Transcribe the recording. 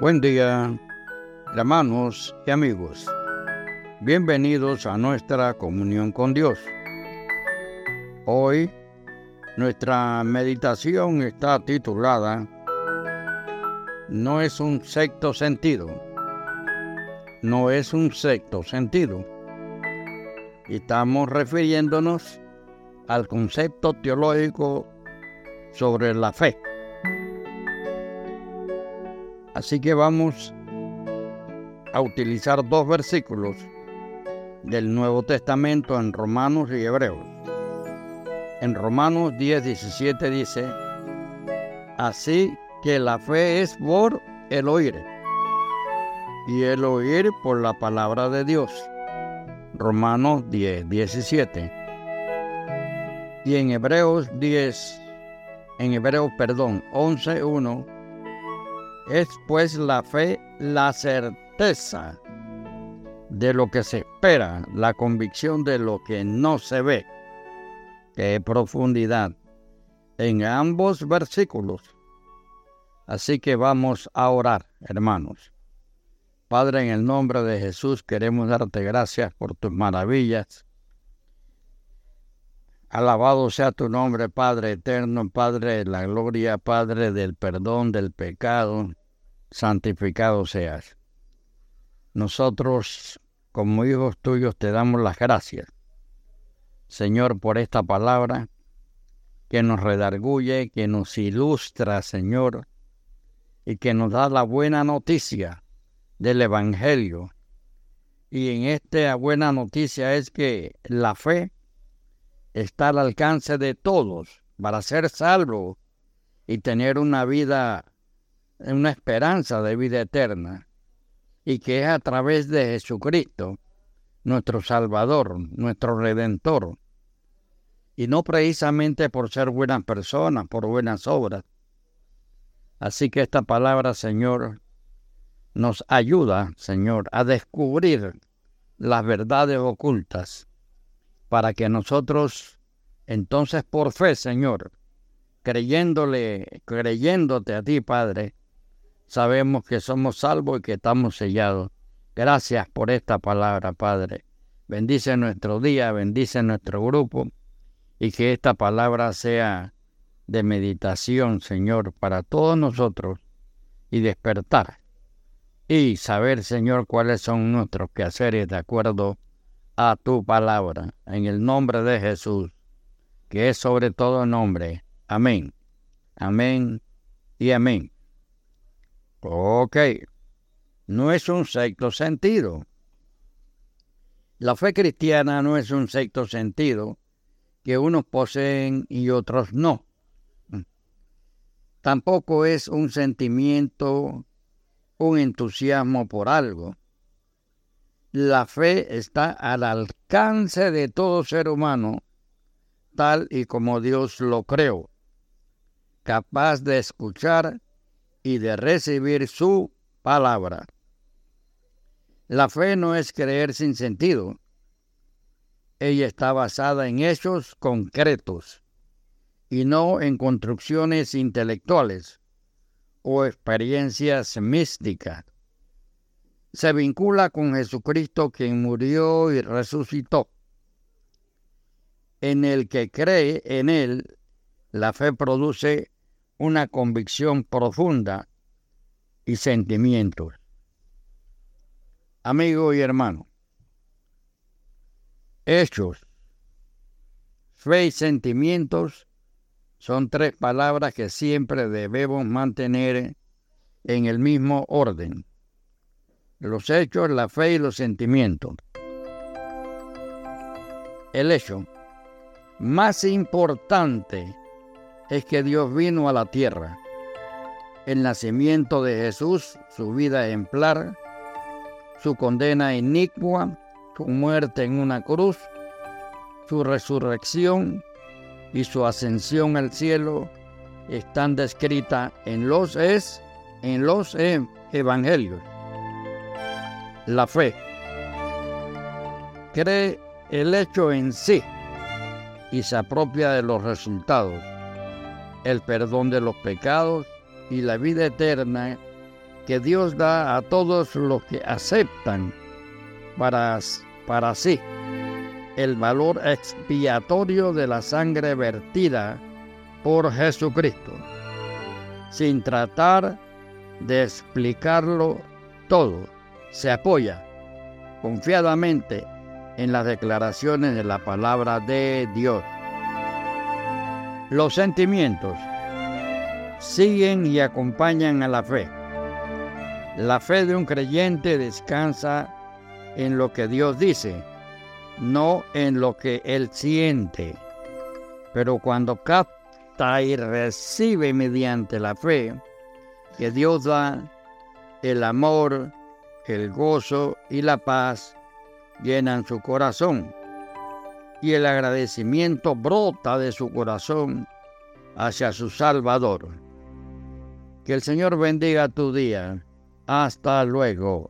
Buen día, hermanos y amigos. Bienvenidos a nuestra comunión con Dios. Hoy nuestra meditación está titulada No es un sexto sentido. No es un sexto sentido. Estamos refiriéndonos al concepto teológico sobre la fe. Así que vamos a utilizar dos versículos del Nuevo Testamento en Romanos y Hebreos. En Romanos 10, 17 dice, así que la fe es por el oír y el oír por la palabra de Dios. Romanos 10, 17. Y en Hebreos 10, en Hebreos, perdón, 11, 1 es pues la fe la certeza de lo que se espera, la convicción de lo que no se ve. Qué profundidad en ambos versículos. Así que vamos a orar, hermanos. Padre, en el nombre de Jesús queremos darte gracias por tus maravillas. Alabado sea tu nombre, Padre eterno, Padre de la gloria, Padre del perdón del pecado santificado seas. Nosotros, como hijos tuyos, te damos las gracias, Señor, por esta palabra que nos redarguye, que nos ilustra, Señor, y que nos da la buena noticia del Evangelio. Y en esta buena noticia es que la fe está al alcance de todos para ser salvo y tener una vida una esperanza de vida eterna y que es a través de Jesucristo, nuestro Salvador, nuestro Redentor, y no precisamente por ser buenas personas, por buenas obras. Así que esta palabra, Señor, nos ayuda, Señor, a descubrir las verdades ocultas para que nosotros, entonces por fe, Señor, creyéndole, creyéndote a ti, Padre, sabemos que somos salvos y que estamos sellados. Gracias por esta palabra, Padre. Bendice nuestro día, bendice nuestro grupo y que esta palabra sea de meditación, Señor, para todos nosotros y despertar y saber, Señor, cuáles son nuestros quehaceres de acuerdo a tu palabra. En el nombre de Jesús, que es sobre todo nombre. Amén. Amén y amén. Ok, no es un sexto sentido. La fe cristiana no es un sexto sentido que unos poseen y otros no. Tampoco es un sentimiento, un entusiasmo por algo. La fe está al alcance de todo ser humano, tal y como Dios lo creó, capaz de escuchar y de recibir su palabra. La fe no es creer sin sentido. Ella está basada en hechos concretos y no en construcciones intelectuales o experiencias místicas. Se vincula con Jesucristo quien murió y resucitó. En el que cree en Él, la fe produce una convicción profunda y sentimientos. Amigo y hermano, hechos, fe y sentimientos son tres palabras que siempre debemos mantener en el mismo orden. Los hechos, la fe y los sentimientos. El hecho más importante es que Dios vino a la tierra. El nacimiento de Jesús, su vida ejemplar, su condena inicua, su muerte en una cruz, su resurrección y su ascensión al cielo están descritas en los es en los e, evangelios. La fe cree el hecho en sí y se apropia de los resultados el perdón de los pecados y la vida eterna que Dios da a todos los que aceptan para, para sí el valor expiatorio de la sangre vertida por Jesucristo, sin tratar de explicarlo todo. Se apoya confiadamente en las declaraciones de la palabra de Dios. Los sentimientos siguen y acompañan a la fe. La fe de un creyente descansa en lo que Dios dice, no en lo que él siente. Pero cuando capta y recibe mediante la fe que Dios da, el amor, el gozo y la paz llenan su corazón y el agradecimiento brota de su corazón hacia su Salvador. Que el Señor bendiga tu día. Hasta luego.